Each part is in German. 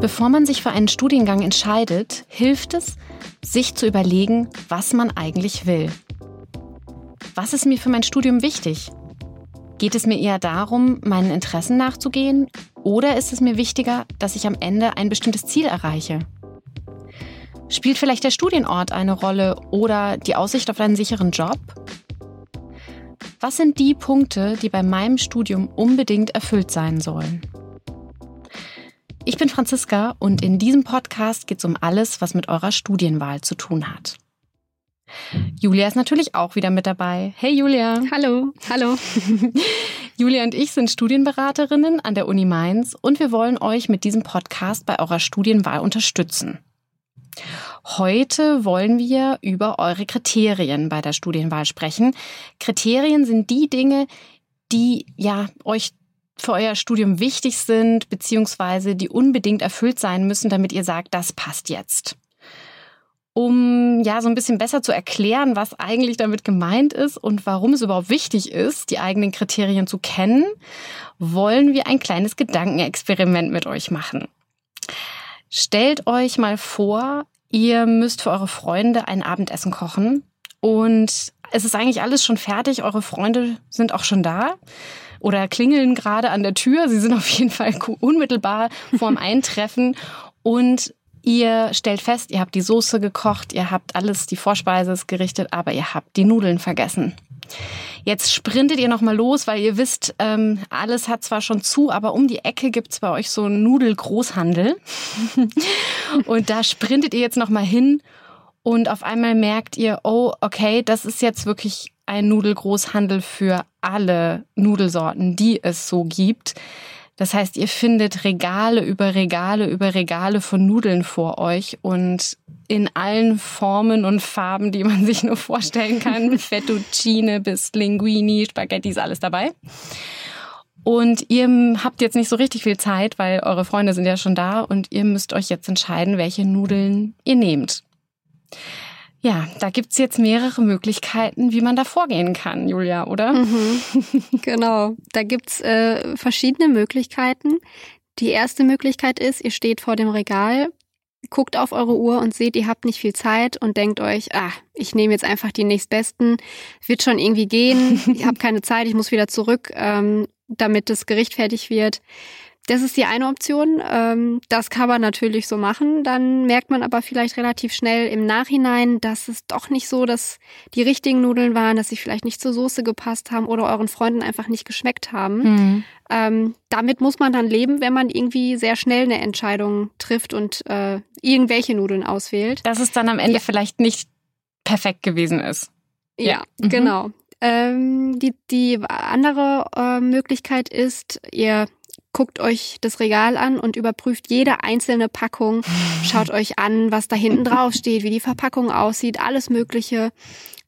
Bevor man sich für einen Studiengang entscheidet, hilft es, sich zu überlegen, was man eigentlich will. Was ist mir für mein Studium wichtig? Geht es mir eher darum, meinen Interessen nachzugehen oder ist es mir wichtiger, dass ich am Ende ein bestimmtes Ziel erreiche? Spielt vielleicht der Studienort eine Rolle oder die Aussicht auf einen sicheren Job? Was sind die Punkte, die bei meinem Studium unbedingt erfüllt sein sollen? Ich bin Franziska und in diesem Podcast geht es um alles, was mit eurer Studienwahl zu tun hat. Julia ist natürlich auch wieder mit dabei. Hey Julia. Hallo, hallo. Julia und ich sind Studienberaterinnen an der Uni Mainz und wir wollen euch mit diesem Podcast bei eurer Studienwahl unterstützen. Heute wollen wir über eure Kriterien bei der Studienwahl sprechen. Kriterien sind die Dinge, die ja euch für euer Studium wichtig sind, beziehungsweise die unbedingt erfüllt sein müssen, damit ihr sagt, das passt jetzt. Um ja so ein bisschen besser zu erklären, was eigentlich damit gemeint ist und warum es überhaupt wichtig ist, die eigenen Kriterien zu kennen, wollen wir ein kleines Gedankenexperiment mit euch machen. Stellt euch mal vor, ihr müsst für eure Freunde ein Abendessen kochen und es ist eigentlich alles schon fertig, eure Freunde sind auch schon da oder klingeln gerade an der Tür. Sie sind auf jeden Fall unmittelbar vorm Eintreffen und ihr stellt fest, ihr habt die Soße gekocht, ihr habt alles, die Vorspeise ist gerichtet, aber ihr habt die Nudeln vergessen. Jetzt sprintet ihr nochmal los, weil ihr wisst, ähm, alles hat zwar schon zu, aber um die Ecke gibt's bei euch so einen Nudelgroßhandel. und da sprintet ihr jetzt nochmal hin und auf einmal merkt ihr, oh, okay, das ist jetzt wirklich ein Nudelgroßhandel für alle Nudelsorten, die es so gibt. Das heißt, ihr findet Regale über Regale über Regale von Nudeln vor euch und in allen Formen und Farben, die man sich nur vorstellen kann. Fettuccine bis Linguini, Spaghetti ist alles dabei. Und ihr habt jetzt nicht so richtig viel Zeit, weil eure Freunde sind ja schon da und ihr müsst euch jetzt entscheiden, welche Nudeln ihr nehmt. Ja, da gibt's jetzt mehrere Möglichkeiten, wie man da vorgehen kann, Julia, oder? Mhm. Genau, da gibt's äh, verschiedene Möglichkeiten. Die erste Möglichkeit ist, ihr steht vor dem Regal, guckt auf eure Uhr und seht, ihr habt nicht viel Zeit und denkt euch, ah, ich nehme jetzt einfach die nächstbesten, wird schon irgendwie gehen, ich habe keine Zeit, ich muss wieder zurück, ähm, damit das Gericht fertig wird. Das ist die eine Option. Ähm, das kann man natürlich so machen. Dann merkt man aber vielleicht relativ schnell im Nachhinein, dass es doch nicht so, dass die richtigen Nudeln waren, dass sie vielleicht nicht zur Soße gepasst haben oder euren Freunden einfach nicht geschmeckt haben. Mhm. Ähm, damit muss man dann leben, wenn man irgendwie sehr schnell eine Entscheidung trifft und äh, irgendwelche Nudeln auswählt. Dass es dann am Ende ja. vielleicht nicht perfekt gewesen ist. Ja, ja. Mhm. genau. Ähm, die, die andere äh, Möglichkeit ist, ihr guckt euch das Regal an und überprüft jede einzelne Packung, schaut euch an, was da hinten drauf steht, wie die Verpackung aussieht, alles Mögliche.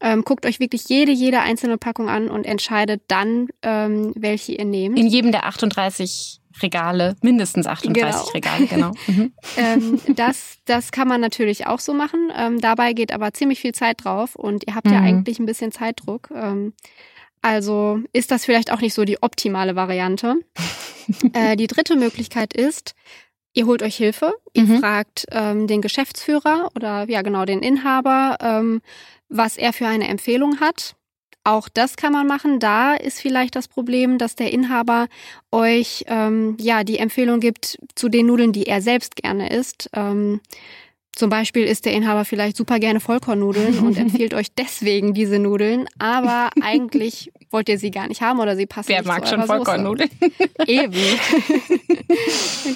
Ähm, guckt euch wirklich jede, jede einzelne Packung an und entscheidet dann, ähm, welche ihr nehmt. In jedem der 38 Regale, mindestens 38 genau. Regale, genau. Mhm. ähm, das, das kann man natürlich auch so machen. Ähm, dabei geht aber ziemlich viel Zeit drauf und ihr habt mhm. ja eigentlich ein bisschen Zeitdruck. Ähm, also ist das vielleicht auch nicht so die optimale Variante. äh, die dritte Möglichkeit ist, ihr holt euch Hilfe, ihr mhm. fragt ähm, den Geschäftsführer oder ja genau den Inhaber, ähm, was er für eine Empfehlung hat. Auch das kann man machen. Da ist vielleicht das Problem, dass der Inhaber euch ähm, ja die Empfehlung gibt zu den Nudeln, die er selbst gerne isst. Ähm, zum Beispiel isst der Inhaber vielleicht super gerne Vollkornnudeln und empfiehlt euch deswegen diese Nudeln, aber eigentlich wollt ihr sie gar nicht haben oder sie passen Wer nicht mag zu schon Vollkornnudeln? Eben.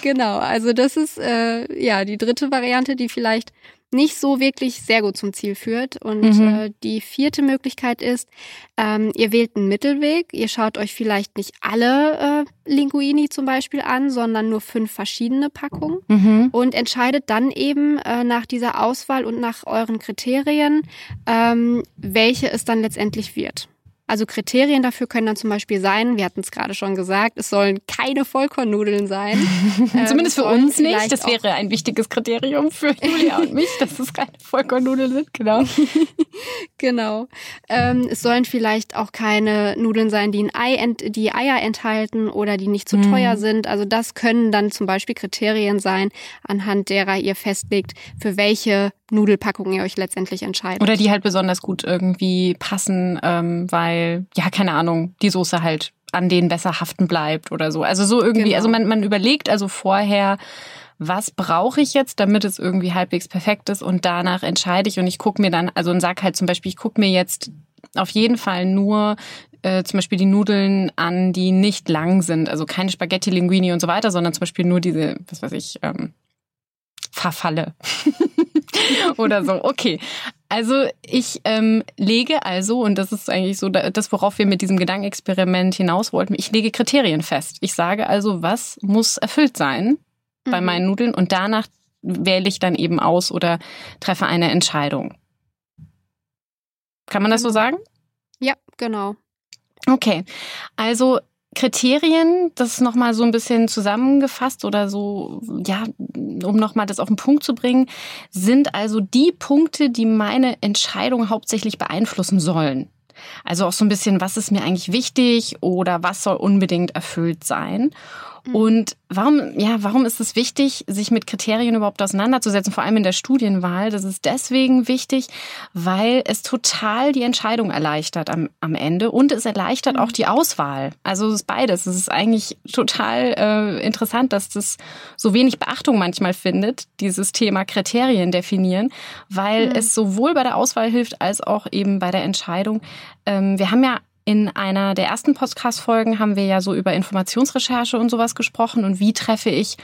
genau, also das ist äh, ja die dritte Variante, die vielleicht nicht so wirklich sehr gut zum Ziel führt. Und mhm. äh, die vierte Möglichkeit ist, ähm, ihr wählt einen Mittelweg. Ihr schaut euch vielleicht nicht alle äh, Linguini zum Beispiel an, sondern nur fünf verschiedene Packungen mhm. und entscheidet dann eben äh, nach dieser Auswahl und nach euren Kriterien, ähm, welche es dann letztendlich wird. Also Kriterien dafür können dann zum Beispiel sein, wir hatten es gerade schon gesagt, es sollen keine Vollkornnudeln sein. Zumindest ähm, für uns nicht. Das wäre ein wichtiges Kriterium für Julia und mich, dass es keine Vollkornnudeln sind, genau. genau. Ähm, es sollen vielleicht auch keine Nudeln sein, die, ein Ei ent die Eier enthalten oder die nicht zu hm. teuer sind. Also das können dann zum Beispiel Kriterien sein, anhand derer ihr festlegt, für welche Nudelpackung ihr euch letztendlich entscheidet. Oder die halt besonders gut irgendwie passen, ähm, weil, ja, keine Ahnung, die Soße halt an denen besser haften bleibt oder so. Also so irgendwie, genau. also man, man überlegt also vorher, was brauche ich jetzt, damit es irgendwie halbwegs perfekt ist und danach entscheide ich und ich gucke mir dann, also und sag halt zum Beispiel, ich gucke mir jetzt auf jeden Fall nur äh, zum Beispiel die Nudeln an, die nicht lang sind, also keine Spaghetti, Linguini und so weiter, sondern zum Beispiel nur diese, was weiß ich, ähm, Verfalle. oder so. Okay. Also ich ähm, lege also, und das ist eigentlich so das, worauf wir mit diesem Gedankenexperiment hinaus wollten, ich lege Kriterien fest. Ich sage also, was muss erfüllt sein mhm. bei meinen Nudeln und danach wähle ich dann eben aus oder treffe eine Entscheidung. Kann man das so sagen? Ja, genau. Okay, also Kriterien, das nochmal so ein bisschen zusammengefasst oder so, ja, um nochmal das auf den Punkt zu bringen, sind also die Punkte, die meine Entscheidung hauptsächlich beeinflussen sollen. Also auch so ein bisschen, was ist mir eigentlich wichtig oder was soll unbedingt erfüllt sein. Mhm. Und warum, ja, warum ist es wichtig, sich mit Kriterien überhaupt auseinanderzusetzen, vor allem in der Studienwahl? Das ist deswegen wichtig, weil es total die Entscheidung erleichtert am, am Ende und es erleichtert auch mhm. die Auswahl. Also es ist beides. Es ist eigentlich total äh, interessant, dass das so wenig Beachtung manchmal findet, dieses Thema Kriterien definieren, weil mhm. es sowohl bei der Auswahl hilft als auch eben bei der Entscheidung. Ähm, wir haben ja in einer der ersten Podcast-Folgen haben wir ja so über Informationsrecherche und sowas gesprochen und wie treffe ich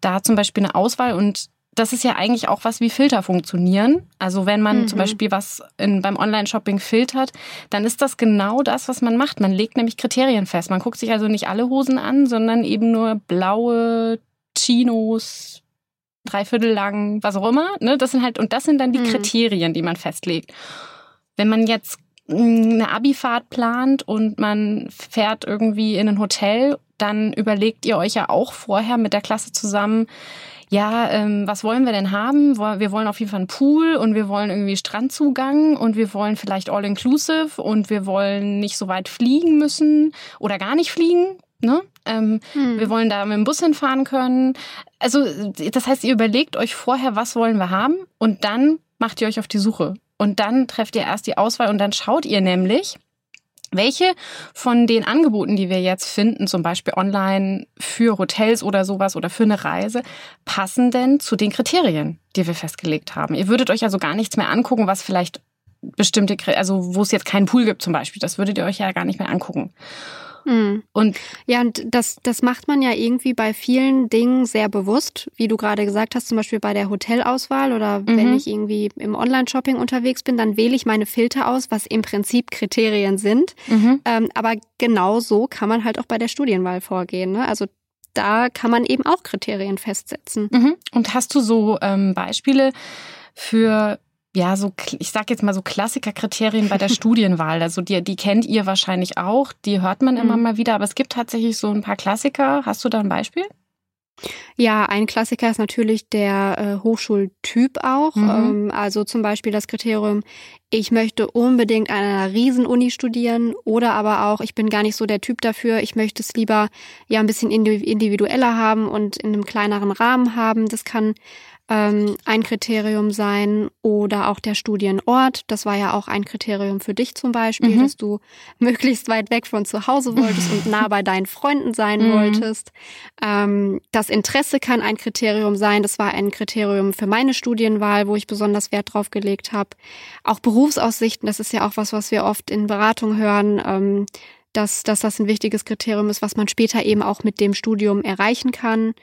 da zum Beispiel eine Auswahl und das ist ja eigentlich auch was, wie Filter funktionieren. Also wenn man mhm. zum Beispiel was in, beim Online-Shopping filtert, dann ist das genau das, was man macht. Man legt nämlich Kriterien fest. Man guckt sich also nicht alle Hosen an, sondern eben nur blaue Chinos, dreiviertel lang, was auch immer. Ne? Das sind halt, und das sind dann die mhm. Kriterien, die man festlegt. Wenn man jetzt eine Abifahrt plant und man fährt irgendwie in ein Hotel, dann überlegt ihr euch ja auch vorher mit der Klasse zusammen, ja, ähm, was wollen wir denn haben? Wir wollen auf jeden Fall einen Pool und wir wollen irgendwie Strandzugang und wir wollen vielleicht All-Inclusive und wir wollen nicht so weit fliegen müssen oder gar nicht fliegen. Ne? Ähm, hm. Wir wollen da mit dem Bus hinfahren können. Also das heißt, ihr überlegt euch vorher, was wollen wir haben und dann macht ihr euch auf die Suche. Und dann trefft ihr erst die Auswahl und dann schaut ihr nämlich, welche von den Angeboten, die wir jetzt finden, zum Beispiel online für Hotels oder sowas oder für eine Reise, passen denn zu den Kriterien, die wir festgelegt haben? Ihr würdet euch also gar nichts mehr angucken, was vielleicht bestimmte, also wo es jetzt keinen Pool gibt zum Beispiel. Das würdet ihr euch ja gar nicht mehr angucken. Mhm. Und ja, und das, das macht man ja irgendwie bei vielen Dingen sehr bewusst, wie du gerade gesagt hast, zum Beispiel bei der Hotelauswahl oder mhm. wenn ich irgendwie im Online-Shopping unterwegs bin, dann wähle ich meine Filter aus, was im Prinzip Kriterien sind. Mhm. Ähm, aber genau so kann man halt auch bei der Studienwahl vorgehen. Ne? Also da kann man eben auch Kriterien festsetzen. Mhm. Und hast du so ähm, Beispiele für ja, so, ich sag jetzt mal so Klassikerkriterien bei der Studienwahl. Also die, die kennt ihr wahrscheinlich auch, die hört man immer mhm. mal wieder, aber es gibt tatsächlich so ein paar Klassiker. Hast du da ein Beispiel? Ja, ein Klassiker ist natürlich der äh, Hochschultyp auch. Mhm. Ähm, also zum Beispiel das Kriterium, ich möchte unbedingt an einer Riesenuni studieren oder aber auch, ich bin gar nicht so der Typ dafür, ich möchte es lieber ja ein bisschen individueller haben und in einem kleineren Rahmen haben. Das kann ähm, ein Kriterium sein oder auch der Studienort. Das war ja auch ein Kriterium für dich zum Beispiel, mhm. dass du möglichst weit weg von zu Hause wolltest und nah bei deinen Freunden sein mhm. wolltest. Ähm, das Interesse kann ein Kriterium sein. Das war ein Kriterium für meine Studienwahl, wo ich besonders Wert drauf gelegt habe. Auch Berufsaussichten, das ist ja auch was, was wir oft in Beratung hören. Ähm, dass, dass das ein wichtiges Kriterium ist, was man später eben auch mit dem Studium erreichen kann.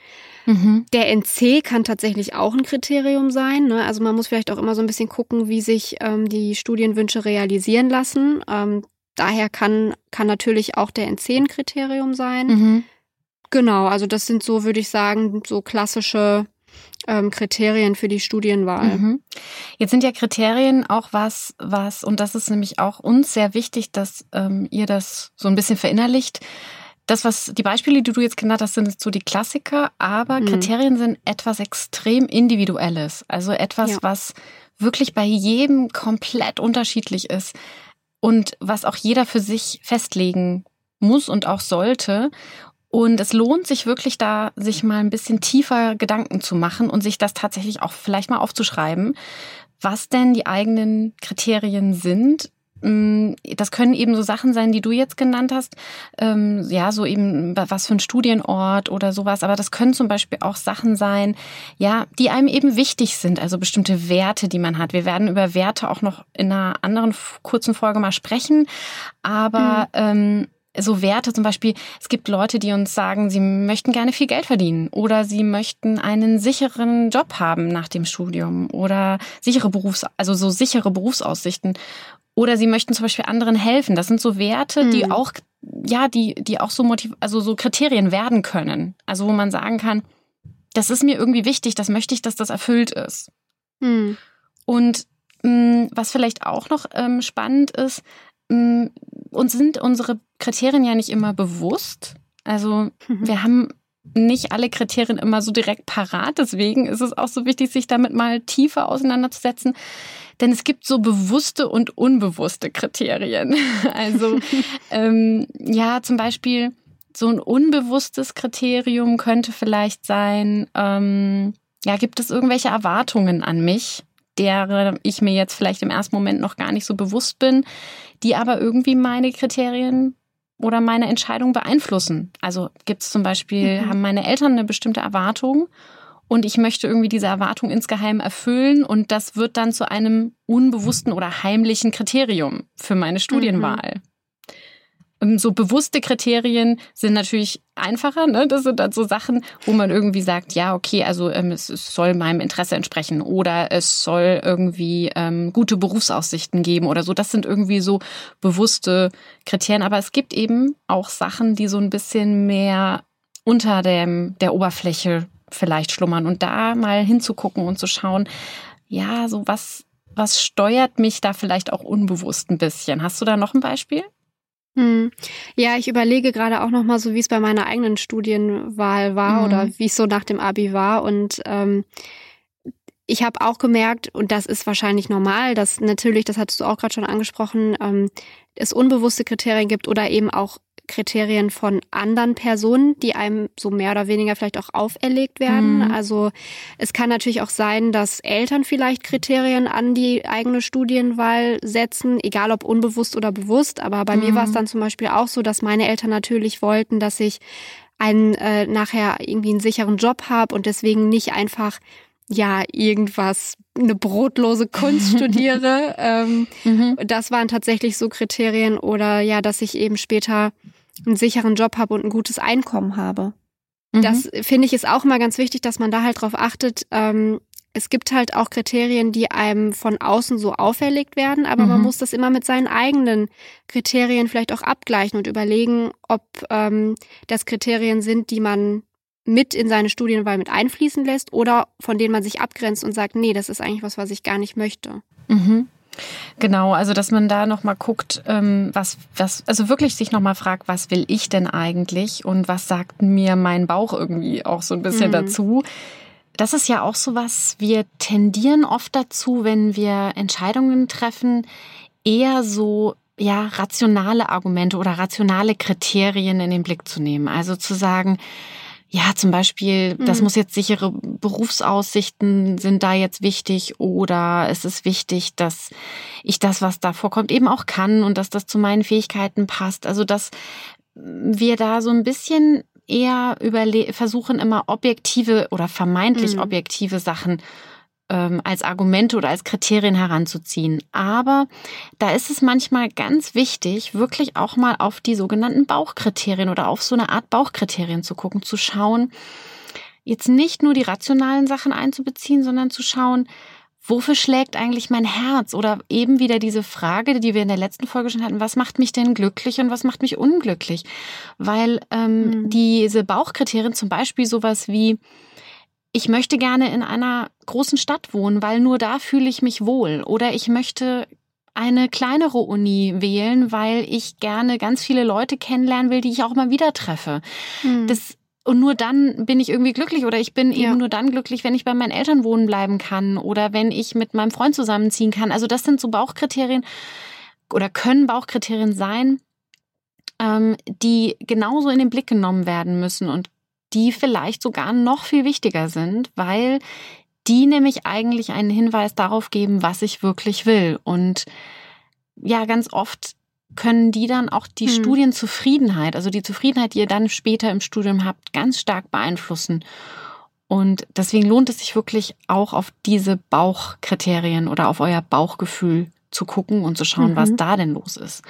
Mhm. Der NC kann tatsächlich auch ein Kriterium sein. Ne? Also man muss vielleicht auch immer so ein bisschen gucken, wie sich ähm, die Studienwünsche realisieren lassen. Ähm, daher kann, kann natürlich auch der NC ein Kriterium sein. Mhm. Genau, also das sind so, würde ich sagen, so klassische ähm, Kriterien für die Studienwahl. Mhm. Jetzt sind ja Kriterien auch was, was, und das ist nämlich auch uns sehr wichtig, dass ähm, ihr das so ein bisschen verinnerlicht. Das, was die Beispiele, die du jetzt genannt hast, sind so die Klassiker, aber mhm. Kriterien sind etwas extrem Individuelles. Also etwas, ja. was wirklich bei jedem komplett unterschiedlich ist und was auch jeder für sich festlegen muss und auch sollte. Und es lohnt sich wirklich da, sich mal ein bisschen tiefer Gedanken zu machen und sich das tatsächlich auch vielleicht mal aufzuschreiben, was denn die eigenen Kriterien sind. Mm, das können eben so Sachen sein, die du jetzt genannt hast. Ähm, ja, so eben was für ein Studienort oder sowas. Aber das können zum Beispiel auch Sachen sein, ja, die einem eben wichtig sind. Also bestimmte Werte, die man hat. Wir werden über Werte auch noch in einer anderen kurzen Folge mal sprechen. Aber mhm. ähm, so Werte zum Beispiel, es gibt Leute, die uns sagen, sie möchten gerne viel Geld verdienen oder sie möchten einen sicheren Job haben nach dem Studium oder sichere Berufs-, also so sichere Berufsaussichten. Oder sie möchten zum Beispiel anderen helfen. Das sind so Werte, die hm. auch, ja, die, die auch so motiv, also so Kriterien werden können. Also wo man sagen kann, das ist mir irgendwie wichtig, das möchte ich, dass das erfüllt ist. Mhm. Und mh, hm, was vielleicht auch noch ähm, spannend ist, mh, hm, uns sind unsere Kriterien ja nicht immer bewusst. Also mhm. wir haben nicht alle Kriterien immer so direkt parat. Deswegen ist es auch so wichtig, sich damit mal tiefer auseinanderzusetzen. Denn es gibt so bewusste und unbewusste Kriterien. Also ähm, ja, zum Beispiel so ein unbewusstes Kriterium könnte vielleicht sein, ähm, ja, gibt es irgendwelche Erwartungen an mich, derer ich mir jetzt vielleicht im ersten Moment noch gar nicht so bewusst bin, die aber irgendwie meine Kriterien oder meine Entscheidung beeinflussen. Also gibt es zum Beispiel, mhm. haben meine Eltern eine bestimmte Erwartung und ich möchte irgendwie diese Erwartung insgeheim erfüllen und das wird dann zu einem unbewussten oder heimlichen Kriterium für meine Studienwahl. Mhm. Ähm, so bewusste Kriterien sind natürlich einfacher. Ne? Das sind dann so Sachen, wo man irgendwie sagt, ja, okay, also ähm, es, es, soll meinem Interesse entsprechen oder es soll irgendwie ähm, gute Berufsaussichten geben oder so. Das sind irgendwie so bewusste Kriterien. Aber es gibt eben auch Sachen, die so ein bisschen mehr unter dem, der Oberfläche vielleicht schlummern und da mal hinzugucken und zu schauen, ja, so was, was steuert mich da vielleicht auch unbewusst ein bisschen? Hast du da noch ein Beispiel? Hm. Ja, ich überlege gerade auch noch mal so, wie es bei meiner eigenen Studienwahl war mhm. oder wie es so nach dem Abi war und ähm, ich habe auch gemerkt, und das ist wahrscheinlich normal, dass natürlich, das hattest du auch gerade schon angesprochen, ähm, es unbewusste Kriterien gibt oder eben auch Kriterien von anderen Personen, die einem so mehr oder weniger vielleicht auch auferlegt werden. Mhm. Also es kann natürlich auch sein, dass Eltern vielleicht Kriterien an die eigene Studienwahl setzen, egal ob unbewusst oder bewusst. Aber bei mhm. mir war es dann zum Beispiel auch so, dass meine Eltern natürlich wollten, dass ich einen äh, nachher irgendwie einen sicheren Job habe und deswegen nicht einfach ja irgendwas eine brotlose Kunst studiere. ähm, mhm. Das waren tatsächlich so Kriterien oder ja, dass ich eben später einen sicheren Job habe und ein gutes Einkommen habe. Mhm. Das finde ich ist auch immer ganz wichtig, dass man da halt drauf achtet. Ähm, es gibt halt auch Kriterien, die einem von außen so auferlegt werden, aber mhm. man muss das immer mit seinen eigenen Kriterien vielleicht auch abgleichen und überlegen, ob ähm, das Kriterien sind, die man mit in seine Studienwahl mit einfließen lässt oder von denen man sich abgrenzt und sagt, nee, das ist eigentlich was, was ich gar nicht möchte. Mhm. Genau, also dass man da nochmal guckt, ähm, was, was, also wirklich sich nochmal fragt, was will ich denn eigentlich und was sagt mir mein Bauch irgendwie auch so ein bisschen mhm. dazu. Das ist ja auch so was, wir tendieren oft dazu, wenn wir Entscheidungen treffen, eher so ja, rationale Argumente oder rationale Kriterien in den Blick zu nehmen. Also zu sagen, ja, zum Beispiel, das mhm. muss jetzt sichere Berufsaussichten sind da jetzt wichtig oder es ist wichtig, dass ich das, was da vorkommt, eben auch kann und dass das zu meinen Fähigkeiten passt. Also, dass wir da so ein bisschen eher überle versuchen, immer objektive oder vermeintlich mhm. objektive Sachen ähm, als Argumente oder als Kriterien heranzuziehen. Aber da ist es manchmal ganz wichtig, wirklich auch mal auf die sogenannten Bauchkriterien oder auf so eine Art Bauchkriterien zu gucken, zu schauen, jetzt nicht nur die rationalen Sachen einzubeziehen, sondern zu schauen, wofür schlägt eigentlich mein Herz? Oder eben wieder diese Frage, die wir in der letzten Folge schon hatten, was macht mich denn glücklich und was macht mich unglücklich? Weil ähm, mhm. diese Bauchkriterien zum Beispiel sowas wie, ich möchte gerne in einer großen Stadt wohnen, weil nur da fühle ich mich wohl. Oder ich möchte eine kleinere Uni wählen, weil ich gerne ganz viele Leute kennenlernen will, die ich auch mal wieder treffe. Mhm. Das und nur dann bin ich irgendwie glücklich oder ich bin ja. eben nur dann glücklich, wenn ich bei meinen Eltern wohnen bleiben kann oder wenn ich mit meinem Freund zusammenziehen kann. Also das sind so Bauchkriterien oder können Bauchkriterien sein, ähm, die genauso in den Blick genommen werden müssen und die vielleicht sogar noch viel wichtiger sind, weil die nämlich eigentlich einen Hinweis darauf geben, was ich wirklich will. Und ja, ganz oft können die dann auch die hm. Studienzufriedenheit, also die Zufriedenheit, die ihr dann später im Studium habt, ganz stark beeinflussen. Und deswegen lohnt es sich wirklich auch auf diese Bauchkriterien oder auf euer Bauchgefühl zu gucken und zu schauen, mhm. was da denn los ist.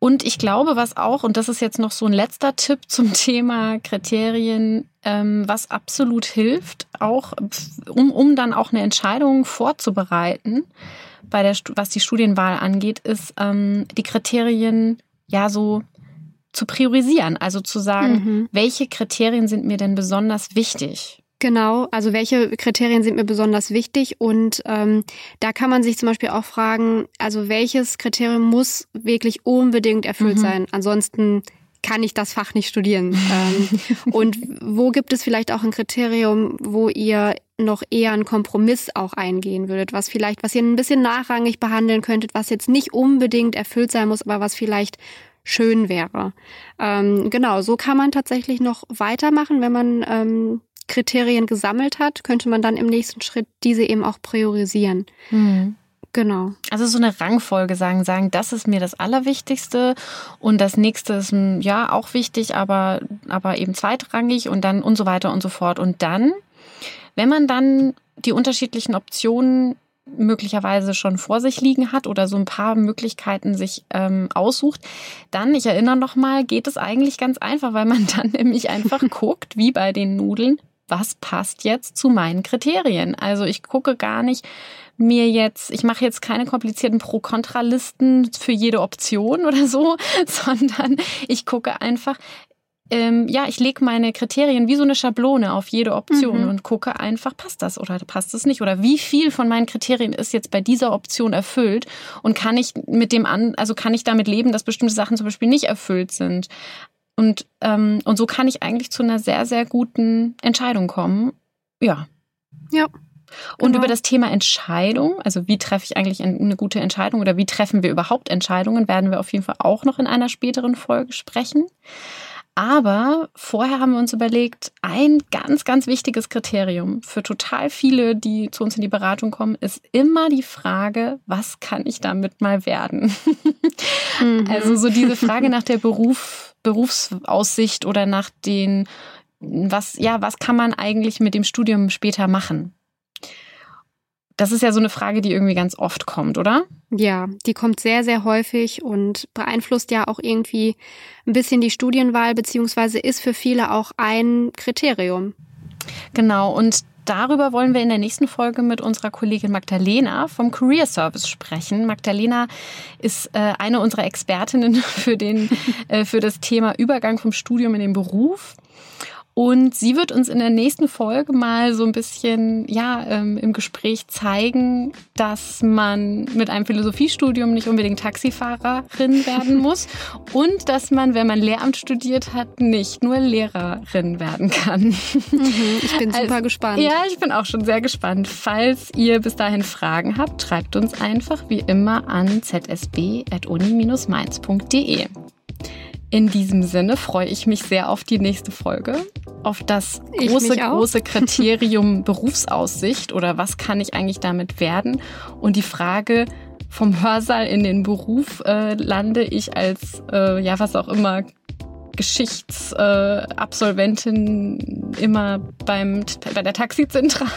Und ich glaube, was auch, und das ist jetzt noch so ein letzter Tipp zum Thema Kriterien, ähm, was absolut hilft, auch um, um dann auch eine Entscheidung vorzubereiten, bei der, was die Studienwahl angeht, ist ähm, die Kriterien ja so zu priorisieren. Also zu sagen, mhm. welche Kriterien sind mir denn besonders wichtig? Genau, also welche Kriterien sind mir besonders wichtig? Und ähm, da kann man sich zum Beispiel auch fragen, also welches Kriterium muss wirklich unbedingt erfüllt mhm. sein? Ansonsten kann ich das Fach nicht studieren. ähm, und wo gibt es vielleicht auch ein Kriterium, wo ihr noch eher einen Kompromiss auch eingehen würdet, was vielleicht, was ihr ein bisschen nachrangig behandeln könntet, was jetzt nicht unbedingt erfüllt sein muss, aber was vielleicht schön wäre. Ähm, genau, so kann man tatsächlich noch weitermachen, wenn man ähm, Kriterien gesammelt hat, könnte man dann im nächsten Schritt diese eben auch priorisieren. Mhm. Genau. Also so eine Rangfolge sagen, sagen, das ist mir das Allerwichtigste und das nächste ist hm, ja auch wichtig, aber, aber eben zweitrangig und dann und so weiter und so fort. Und dann, wenn man dann die unterschiedlichen Optionen möglicherweise schon vor sich liegen hat oder so ein paar Möglichkeiten sich ähm, aussucht, dann, ich erinnere noch mal, geht es eigentlich ganz einfach, weil man dann nämlich einfach guckt, wie bei den Nudeln, was passt jetzt zu meinen Kriterien. Also ich gucke gar nicht mir jetzt, ich mache jetzt keine komplizierten Pro-Kontra-Listen für jede Option oder so, sondern ich gucke einfach, ähm, ja, ich lege meine Kriterien wie so eine Schablone auf jede Option mhm. und gucke einfach, passt das oder passt es nicht oder wie viel von meinen Kriterien ist jetzt bei dieser Option erfüllt und kann ich mit dem an, also kann ich damit leben, dass bestimmte Sachen zum Beispiel nicht erfüllt sind. Und, ähm, und so kann ich eigentlich zu einer sehr, sehr guten Entscheidung kommen. Ja. Ja. Und genau. über das Thema Entscheidung, also wie treffe ich eigentlich eine gute Entscheidung oder wie treffen wir überhaupt Entscheidungen, werden wir auf jeden Fall auch noch in einer späteren Folge sprechen. Aber vorher haben wir uns überlegt, ein ganz, ganz wichtiges Kriterium für total viele, die zu uns in die Beratung kommen, ist immer die Frage, was kann ich damit mal werden? Mhm. Also so diese Frage nach der Beruf, Berufsaussicht oder nach den, was, ja, was kann man eigentlich mit dem Studium später machen? Das ist ja so eine Frage, die irgendwie ganz oft kommt, oder? Ja, die kommt sehr, sehr häufig und beeinflusst ja auch irgendwie ein bisschen die Studienwahl, beziehungsweise ist für viele auch ein Kriterium. Genau, und darüber wollen wir in der nächsten Folge mit unserer Kollegin Magdalena vom Career Service sprechen. Magdalena ist äh, eine unserer Expertinnen für, den, äh, für das Thema Übergang vom Studium in den Beruf. Und sie wird uns in der nächsten Folge mal so ein bisschen ja, ähm, im Gespräch zeigen, dass man mit einem Philosophiestudium nicht unbedingt Taxifahrerin werden muss und dass man, wenn man Lehramt studiert hat, nicht nur Lehrerin werden kann. Mhm, ich bin super also, gespannt. Ja, ich bin auch schon sehr gespannt. Falls ihr bis dahin Fragen habt, schreibt uns einfach wie immer an zsb.uni-mainz.de. In diesem Sinne freue ich mich sehr auf die nächste Folge, auf das große, große Kriterium Berufsaussicht oder was kann ich eigentlich damit werden und die Frage, vom Hörsaal in den Beruf äh, lande ich als, äh, ja, was auch immer, Geschichtsabsolventin äh, immer beim, bei der Taxizentrale?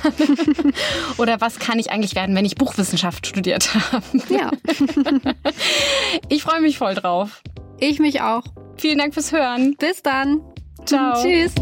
Oder was kann ich eigentlich werden, wenn ich Buchwissenschaft studiert habe? Ja. ich freue mich voll drauf. Ich mich auch. Vielen Dank fürs Hören. Bis dann. Ciao. Tschüss.